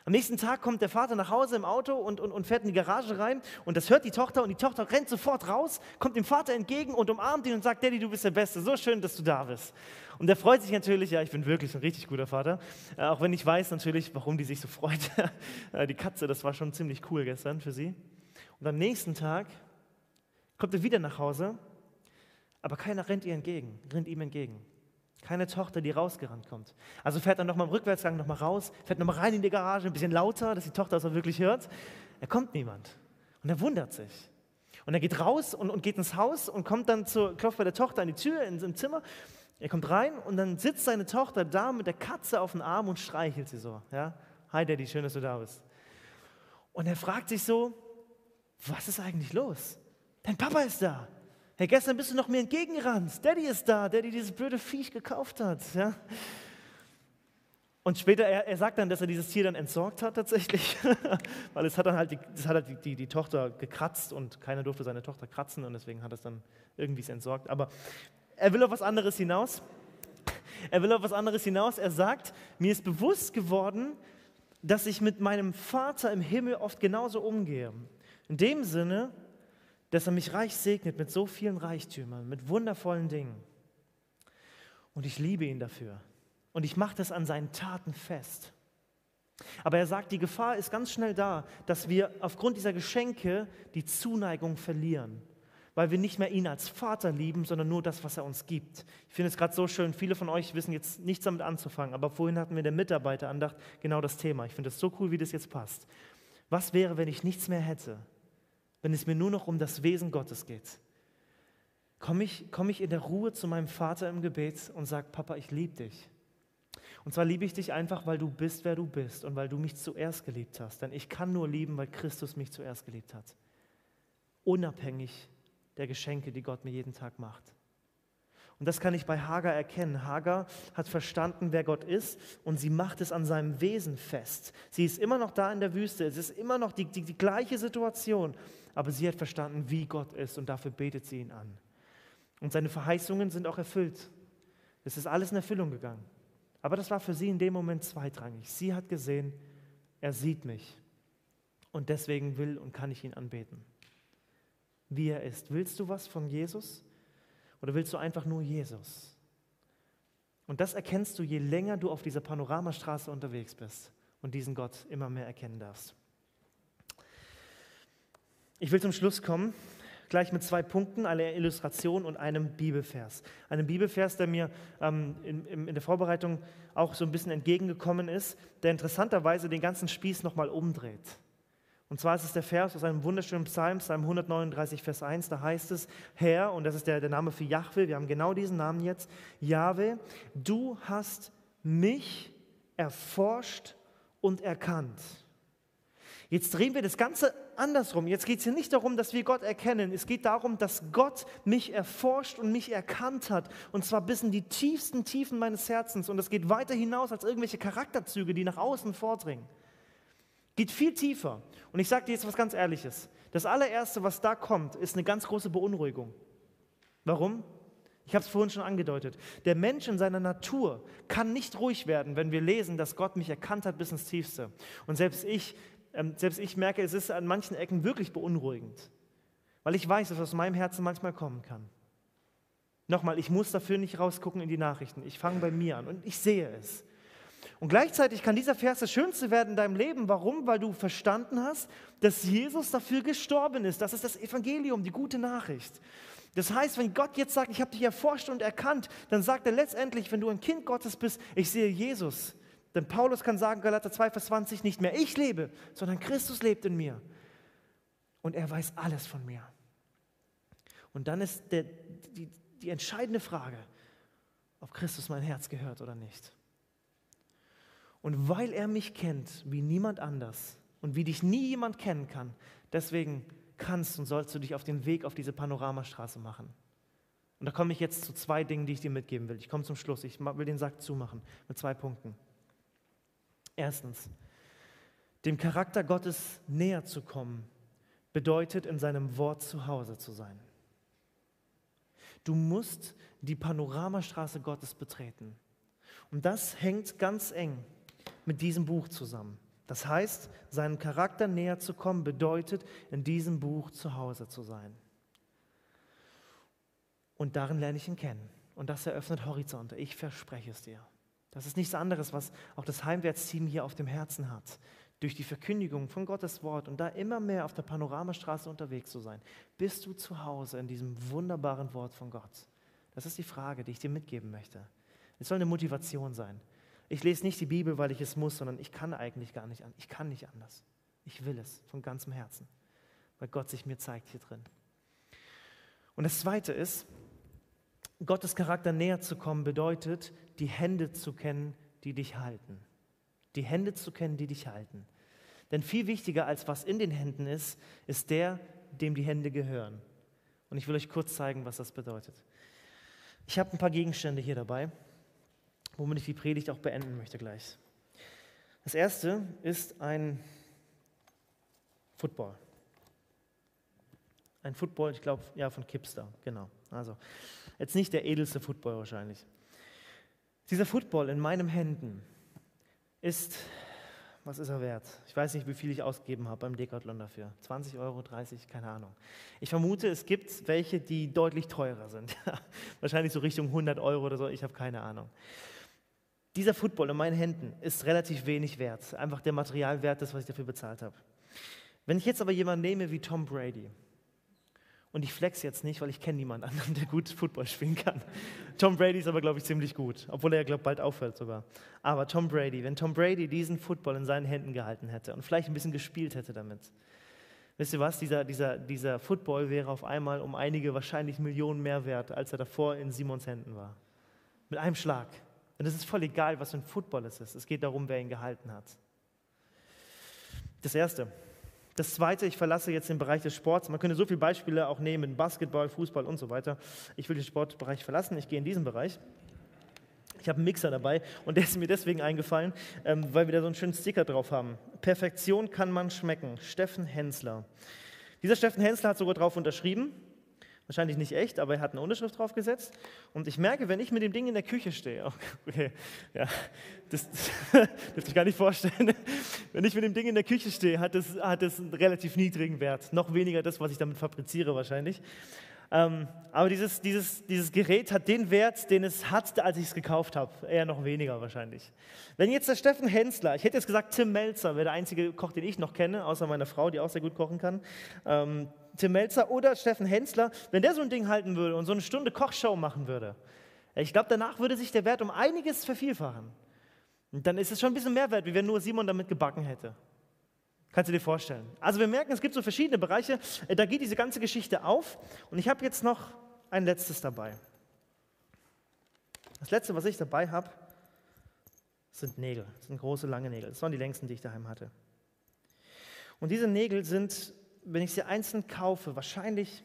[SPEAKER 2] Am nächsten Tag kommt der Vater nach Hause im Auto und, und, und fährt in die Garage rein und das hört die Tochter und die Tochter rennt sofort raus, kommt dem Vater entgegen und umarmt ihn und sagt, Daddy, du bist der Beste, so schön, dass du da bist. Und der freut sich natürlich, ja, ich bin wirklich ein richtig guter Vater, äh, auch wenn ich weiß natürlich, warum die sich so freut. Äh, die Katze, das war schon ziemlich cool gestern für sie. Und am nächsten Tag kommt er wieder nach Hause, aber keiner rennt ihr entgegen, rennt ihm entgegen. Keine Tochter, die rausgerannt kommt. Also fährt er nochmal im Rückwärtsgang nochmal raus, fährt nochmal rein in die Garage, ein bisschen lauter, dass die Tochter das auch wirklich hört. Er kommt niemand. Und er wundert sich. Und er geht raus und, und geht ins Haus und kommt dann zur, klopft bei der Tochter an die Tür ins, im Zimmer. Er kommt rein und dann sitzt seine Tochter da mit der Katze auf dem Arm und streichelt sie so. Ja? Hi Daddy, schön, dass du da bist. Und er fragt sich so, was ist eigentlich los? Dein Papa ist da. Hey, gestern bist du noch mir entgegengerannt. Daddy ist da, dir dieses blöde Viech gekauft hat. Ja? Und später, er, er, sagt dann, dass er dieses Tier dann entsorgt hat tatsächlich, weil es hat dann halt, die, hat halt die, die, die, Tochter gekratzt und keiner durfte seine Tochter kratzen und deswegen hat er es dann irgendwie entsorgt. Aber er will auf was anderes hinaus. Er will auf was anderes hinaus. Er sagt, mir ist bewusst geworden, dass ich mit meinem Vater im Himmel oft genauso umgehe. In dem Sinne, dass er mich reich segnet mit so vielen Reichtümern, mit wundervollen Dingen. Und ich liebe ihn dafür. Und ich mache das an seinen Taten fest. Aber er sagt, die Gefahr ist ganz schnell da, dass wir aufgrund dieser Geschenke die Zuneigung verlieren, weil wir nicht mehr ihn als Vater lieben, sondern nur das, was er uns gibt. Ich finde es gerade so schön, viele von euch wissen jetzt nichts damit anzufangen, aber vorhin hatten wir der Mitarbeiterandacht genau das Thema. Ich finde es so cool, wie das jetzt passt. Was wäre, wenn ich nichts mehr hätte? Wenn es mir nur noch um das Wesen Gottes geht? Komme ich, komm ich in der Ruhe zu meinem Vater im Gebet und sage, Papa, ich liebe dich. Und zwar liebe ich dich einfach, weil du bist, wer du bist und weil du mich zuerst geliebt hast. Denn ich kann nur lieben, weil Christus mich zuerst geliebt hat. Unabhängig der Geschenke, die Gott mir jeden Tag macht. Und das kann ich bei Hagar erkennen. Hagar hat verstanden, wer Gott ist und sie macht es an seinem Wesen fest. Sie ist immer noch da in der Wüste. Es ist immer noch die, die, die gleiche Situation, aber sie hat verstanden, wie Gott ist und dafür betet sie ihn an. Und seine Verheißungen sind auch erfüllt. Es ist alles in Erfüllung gegangen. Aber das war für sie in dem Moment zweitrangig. Sie hat gesehen, er sieht mich. Und deswegen will und kann ich ihn anbeten. Wie er ist. Willst du was von Jesus? Oder willst du einfach nur Jesus? Und das erkennst du, je länger du auf dieser Panoramastraße unterwegs bist und diesen Gott immer mehr erkennen darfst. Ich will zum Schluss kommen, gleich mit zwei Punkten, einer Illustration und einem Bibelvers. Einem Bibelvers, der mir ähm, in, in, der Vorbereitung auch so ein bisschen entgegengekommen ist, der interessanterweise den ganzen Spieß nochmal umdreht. Und zwar ist es der Vers aus einem wunderschönen Psalm, Psalm 139, Vers 1, da heißt es, Herr, und das ist der, der Name für Jahwe, wir haben genau diesen Namen jetzt, Jahwe, du hast mich erforscht und erkannt. Jetzt drehen wir das Ganze andersrum. Jetzt geht es hier nicht darum, dass wir Gott erkennen. Es geht darum, dass Gott mich erforscht und mich erkannt hat. Und zwar bis in die tiefsten Tiefen meines Herzens. Und es geht weiter hinaus als irgendwelche Charakterzüge, die nach außen vordringen. Geht viel tiefer. Und ich sage dir jetzt was ganz Ehrliches. Das allererste, was da kommt, ist eine ganz große Beunruhigung. Warum? Ich habe es vorhin schon angedeutet. Der Mensch in seiner Natur kann nicht ruhig werden, wenn wir lesen, dass Gott mich erkannt hat bis ins Tiefste. Und selbst ich, ähm, selbst ich merke, es ist an manchen Ecken wirklich beunruhigend, weil ich weiß, dass aus meinem Herzen manchmal kommen kann. Nochmal, ich muss dafür nicht rausgucken in die Nachrichten. Ich fange bei mir an und ich sehe es. Und gleichzeitig kann dieser Vers das Schönste werden in deinem Leben. Warum? Weil du verstanden hast, dass Jesus dafür gestorben ist. Das ist das Evangelium, die gute Nachricht. Das heißt, wenn Gott jetzt sagt, ich habe dich erforscht und erkannt, dann sagt er letztendlich, wenn du ein Kind Gottes bist, ich sehe Jesus. Denn Paulus kann sagen, Galater 2, Vers 20, nicht mehr ich lebe, sondern Christus lebt in mir. Und er weiß alles von mir. Und dann ist der, die, die entscheidende Frage, ob Christus mein Herz gehört oder nicht. Und weil er mich kennt wie niemand anders und wie dich nie jemand kennen kann, deswegen kannst und sollst du dich auf den Weg auf diese Panoramastraße machen. Und da komme ich jetzt zu zwei Dingen, die ich dir mitgeben will. Ich komme zum Schluss. Ich will den Sack zumachen mit zwei Punkten. Erstens, dem Charakter Gottes näher zu kommen, bedeutet in seinem Wort zu Hause zu sein. Du musst die Panoramastraße Gottes betreten. Und das hängt ganz eng mit diesem Buch zusammen. Das heißt, seinem Charakter näher zu kommen, bedeutet, in diesem Buch zu Hause zu sein. Und darin lerne ich ihn kennen. Und das eröffnet Horizonte. Ich verspreche es dir. Das ist nichts anderes, was auch das Heimwärtsteam hier auf dem Herzen hat. Durch die Verkündigung von Gottes Wort und da immer mehr auf der Panoramastraße unterwegs zu sein. Bist du zu Hause in diesem wunderbaren Wort von Gott? Das ist die Frage, die ich dir mitgeben möchte. Es soll eine Motivation sein. Ich lese nicht die Bibel, weil ich es muss, sondern ich kann eigentlich gar nicht an. Ich kann nicht anders. Ich will es von ganzem Herzen, weil Gott sich mir zeigt hier drin. Und das Zweite ist, Gottes Charakter näher zu kommen bedeutet, die Hände zu kennen, die dich halten. Die Hände zu kennen, die dich halten. Denn viel wichtiger als was in den Händen ist, ist der, dem die Hände gehören. Und ich will euch kurz zeigen, was das bedeutet. Ich habe ein paar Gegenstände hier dabei, womit ich die Predigt auch beenden möchte gleich. Das erste ist ein Football. Ein Football, ich glaube, ja, von Kipster, genau. Also, jetzt nicht der edelste Football wahrscheinlich. Dieser Football in meinen Händen ist, was ist er wert? Ich weiß nicht, wie viel ich ausgegeben habe beim Decathlon dafür. 20 Euro, 30, keine Ahnung. Ich vermute, es gibt welche, die deutlich teurer sind. wahrscheinlich so Richtung 100 Euro oder so, ich habe keine Ahnung. Dieser Football in meinen Händen ist relativ wenig wert. Einfach der Materialwert, das, was ich dafür bezahlt habe. Wenn ich jetzt aber jemanden nehme wie Tom Brady, und ich flex jetzt nicht, weil ich kenne niemanden anderen, der gut Football spielen kann. Tom Brady ist aber, glaube ich, ziemlich gut, obwohl er, glaube ich, bald aufhört sogar. Aber Tom Brady, wenn Tom Brady diesen Football in seinen Händen gehalten hätte und vielleicht ein bisschen gespielt hätte damit, wisst ihr was, dieser, dieser, dieser Football wäre auf einmal um einige wahrscheinlich Millionen mehr wert, als er davor in Simons Händen war. Mit einem Schlag. Und es ist voll egal, was für ein Football es ist. Es geht darum, wer ihn gehalten hat. Das Erste, das Zweite, ich verlasse jetzt den Bereich des Sports. Man könnte so viele Beispiele auch nehmen, Basketball, Fußball und so weiter. Ich will den Sportbereich verlassen, ich gehe in diesen Bereich. Ich habe einen Mixer dabei und der ist mir deswegen eingefallen, ähm, weil wir da so einen schönen Sticker drauf haben. Perfektion kann man schmecken. Steffen Hensler. Dieser Steffen Hensler hat sogar drauf unterschrieben. Wahrscheinlich nicht echt, aber er hat eine Unterschrift drauf gesetzt. Und ich merke, wenn ich mit dem Ding in der Küche stehe, okay, ja, das, das dürfte ich gar nicht vorstellen. Wenn ich mit dem Ding in der Küche stehe, hat es hat einen relativ niedrigen Wert. Noch weniger das, was ich damit fabriziere wahrscheinlich. Ähm, aber dieses, dieses, dieses Gerät hat den Wert, den es hat, als ich es gekauft habe. Eher noch weniger wahrscheinlich. Wenn jetzt der Steffen Hensler, ich hätte jetzt gesagt Tim Melzer, wäre der einzige Koch, den ich noch kenne, außer meiner Frau, die auch sehr gut kochen kann. Ähm, Tim Melzer oder Steffen Hensler, wenn der so ein Ding halten würde und so eine Stunde Kochshow machen würde, ich glaube, danach würde sich der Wert um einiges vervielfachen. Und dann ist es schon ein bisschen mehr wert, wie wenn nur Simon damit gebacken hätte. Kannst du dir vorstellen? Also wir merken, es gibt so verschiedene Bereiche, äh, da geht diese ganze Geschichte auf. Und ich habe jetzt noch ein letztes dabei. Das letzte, was ich dabei habe, sind Nägel. Das sind große, lange Nägel. Das waren die längsten, die ich daheim hatte. Und diese Nägel sind wenn ich sie einzeln kaufe, wahrscheinlich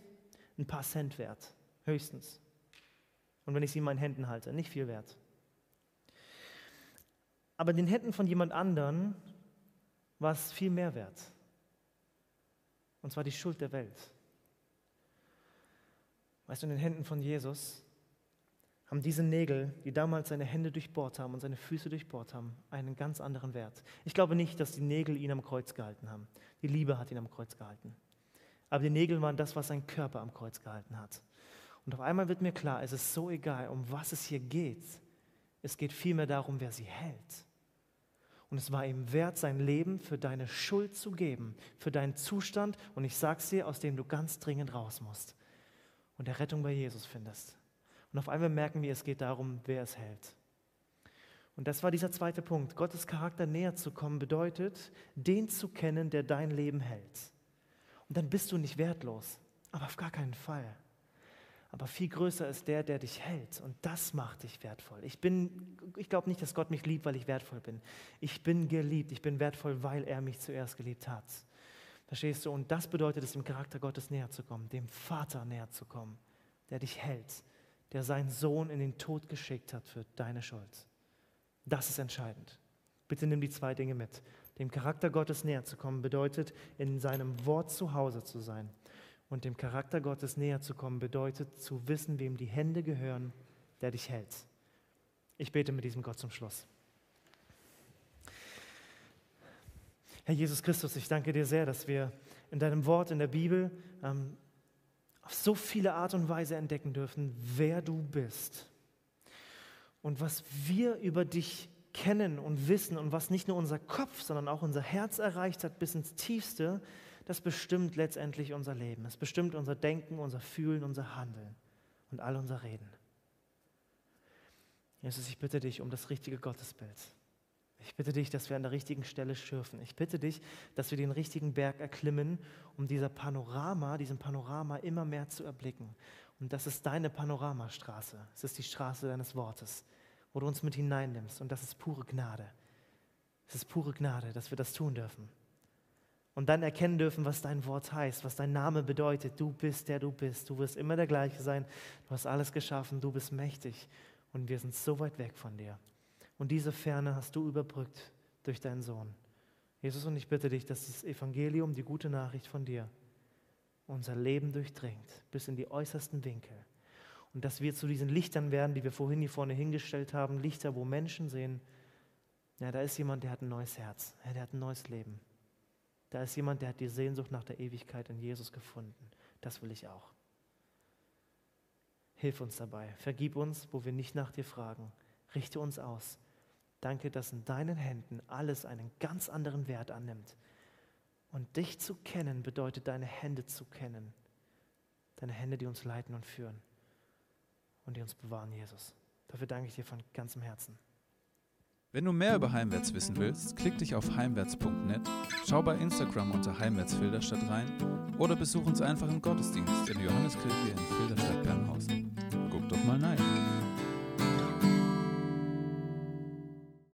[SPEAKER 2] ein paar Cent wert, höchstens. Und wenn ich sie in meinen Händen halte, nicht viel wert. Aber in den Händen von jemand anderen war es viel mehr wert. Und zwar die Schuld der Welt. Weißt du, in den Händen von Jesus haben diese Nägel, die damals seine Hände durchbohrt haben und seine Füße durchbohrt haben, einen ganz anderen Wert. Ich glaube nicht, dass die Nägel ihn am Kreuz gehalten haben. Die Liebe hat ihn am Kreuz gehalten. Aber die Nägel waren das, was sein Körper am Kreuz gehalten hat. Und auf einmal wird mir klar, es ist so egal, um was es hier geht. Es geht vielmehr darum, wer sie hält. Und es war ihm wert, sein Leben für deine Schuld zu geben, für deinen Zustand. Und ich sag's dir, aus dem du ganz dringend raus musst und der Rettung bei Jesus findest. Und auf einmal merken wir, es geht darum, wer es hält. Und das war dieser zweite Punkt. Gottes Charakter näher zu kommen bedeutet, den zu kennen, der dein Leben hält. Und dann bist du nicht wertlos, aber auf gar keinen Fall. Aber viel größer ist der, der dich hält. Und das macht dich wertvoll. Ich, ich glaube nicht, dass Gott mich liebt, weil ich wertvoll bin. Ich bin geliebt. Ich bin wertvoll, weil er mich zuerst geliebt hat. Verstehst du? Und das bedeutet es, dem Charakter Gottes näher zu kommen, dem Vater näher zu kommen, der dich hält, der seinen Sohn in den Tod geschickt hat für deine Schuld. Das ist entscheidend. Bitte nimm die zwei Dinge mit. Dem Charakter Gottes näher zu kommen bedeutet, in seinem Wort zu Hause zu sein. Und dem Charakter Gottes näher zu kommen bedeutet, zu wissen, wem die Hände gehören, der dich hält. Ich bete mit diesem Gott zum Schluss. Herr Jesus Christus, ich danke dir sehr, dass wir in deinem Wort, in der Bibel, ähm, auf so viele Art und Weise entdecken dürfen, wer du bist und was wir über dich kennen und wissen und was nicht nur unser Kopf, sondern auch unser Herz erreicht hat bis ins Tiefste, das bestimmt letztendlich unser Leben. Es bestimmt unser Denken, unser Fühlen, unser Handeln und all unser Reden. Jesus, ich bitte dich um das richtige Gottesbild. Ich bitte dich, dass wir an der richtigen Stelle schürfen. Ich bitte dich, dass wir den richtigen Berg erklimmen, um dieser Panorama, diesem Panorama immer mehr zu erblicken. Und das ist deine Panoramastraße. Es ist die Straße deines Wortes, wo du uns mit hineinnimmst. Und das ist pure Gnade. Es ist pure Gnade, dass wir das tun dürfen. Und dann erkennen dürfen, was dein Wort heißt, was dein Name bedeutet. Du bist der du bist. Du wirst immer der gleiche sein. Du hast alles geschaffen. Du bist mächtig. Und wir sind so weit weg von dir. Und diese Ferne hast du überbrückt durch deinen Sohn. Jesus, und ich bitte dich, dass das Evangelium, die gute Nachricht von dir, unser Leben durchdringt, bis in die äußersten Winkel. Und dass wir zu diesen Lichtern werden, die wir vorhin hier vorne hingestellt haben, Lichter, wo Menschen sehen, ja, da ist jemand, der hat ein neues Herz, ja, der hat ein neues Leben. Da ist jemand, der hat die Sehnsucht nach der Ewigkeit in Jesus gefunden. Das will ich auch. Hilf uns dabei. Vergib uns, wo wir nicht nach dir fragen. Richte uns aus. Danke, dass in deinen Händen alles einen ganz anderen Wert annimmt. Und dich zu kennen bedeutet, deine Hände zu kennen. Deine Hände, die uns leiten und führen und die uns bewahren, Jesus. Dafür danke ich dir von ganzem Herzen.
[SPEAKER 1] Wenn du mehr über Heimwärts wissen willst, klick dich auf heimwärts.net, schau bei Instagram unter Heimwärts Filderstadt rein oder besuch uns einfach im Gottesdienst in der Johanneskirche in Filderstadt Bernhausen. Guck doch mal rein.